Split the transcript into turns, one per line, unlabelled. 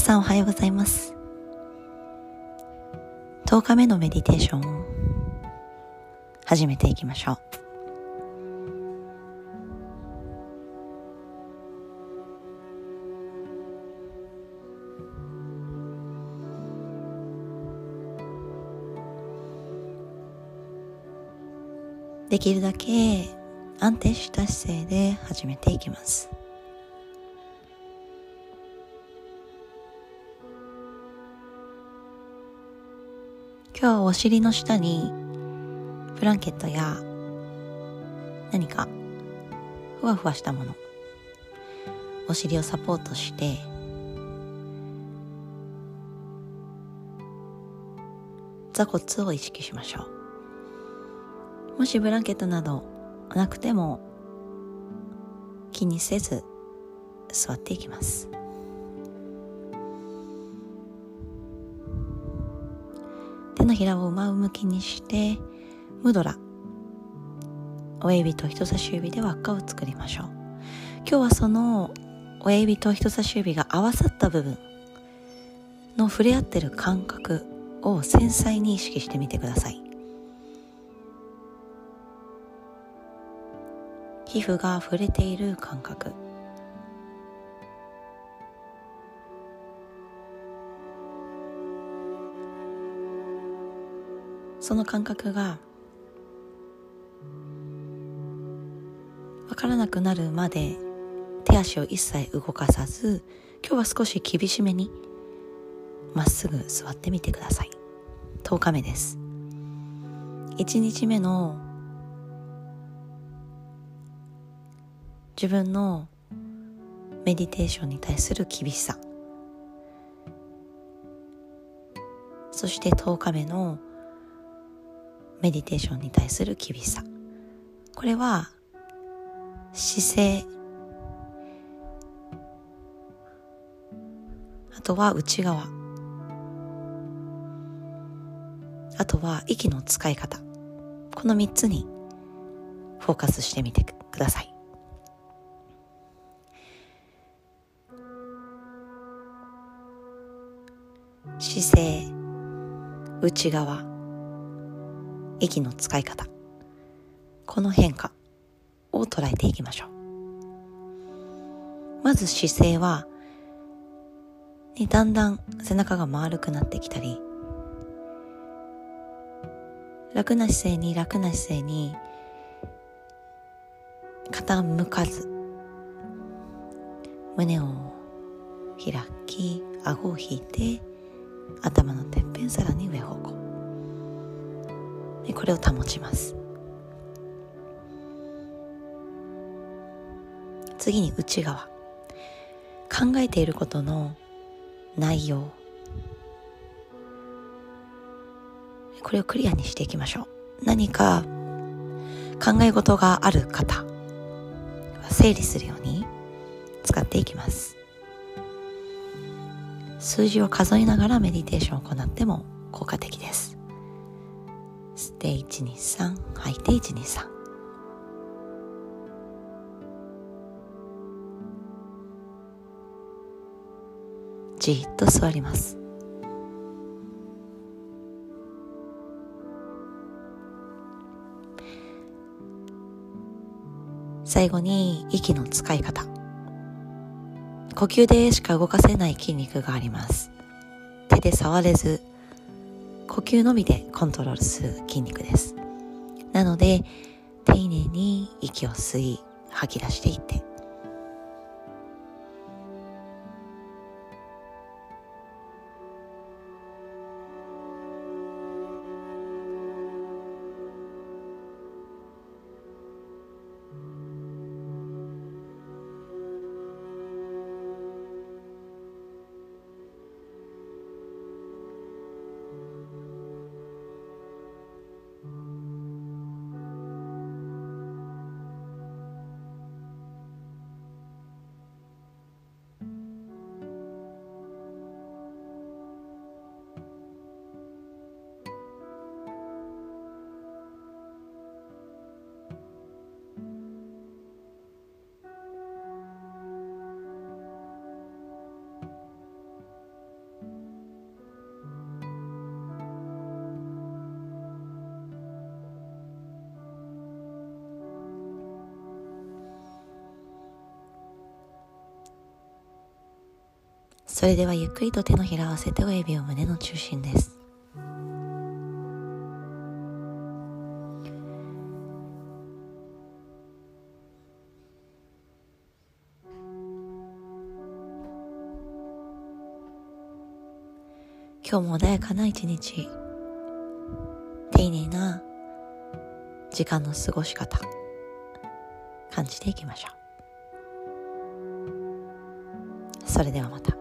さんおはようございます。10日目のメディテーションを始めていきましょう。できるだけ安定した姿勢で始めていきます。今日はお尻の下にブランケットや何かふわふわしたものお尻をサポートして座骨を意識しましょう。もしブランケットなどなくても気にせず座っていきます。のひらを真向きにしてムドラ。親指と人差し指で輪っかを作りましょう。今日はその親指と人差し指が合わさった部分の触れ合ってる感覚を繊細に意識してみてください。皮膚が触れている感覚。その感覚が分からなくなるまで手足を一切動かさず今日は少し厳しめにまっすぐ座ってみてください。10日目です。1日目の自分のメディテーションに対する厳しさ。そして10日目のメディテーションに対する厳しさ。これは姿勢。あとは内側。あとは息の使い方。この3つにフォーカスしてみてください。姿勢。内側。息の使い方。この変化を捉えていきましょう。まず姿勢は、ね、だんだん背中が丸くなってきたり楽な姿勢に楽な姿勢に傾かず胸を開き顎を引いて頭のてっぺんさらに上方向。これを保ちます。次に内側。考えていることの内容。これをクリアにしていきましょう。何か考え事がある方。整理するように使っていきます。数字を数えながらメディテーションを行っても効果的です。て123吐いて123じっと座ります。最後に息の使い方。呼吸でしか動かせない筋肉があります。手で触れず呼吸のみでコントロールする筋肉です。なので丁寧に息を吸い吐き出していって。それではゆっくりと手のひらを合わせて親指を胸の中心です。今日も穏やかな一日丁寧な時間の過ごし方感じていきましょう。それではまた。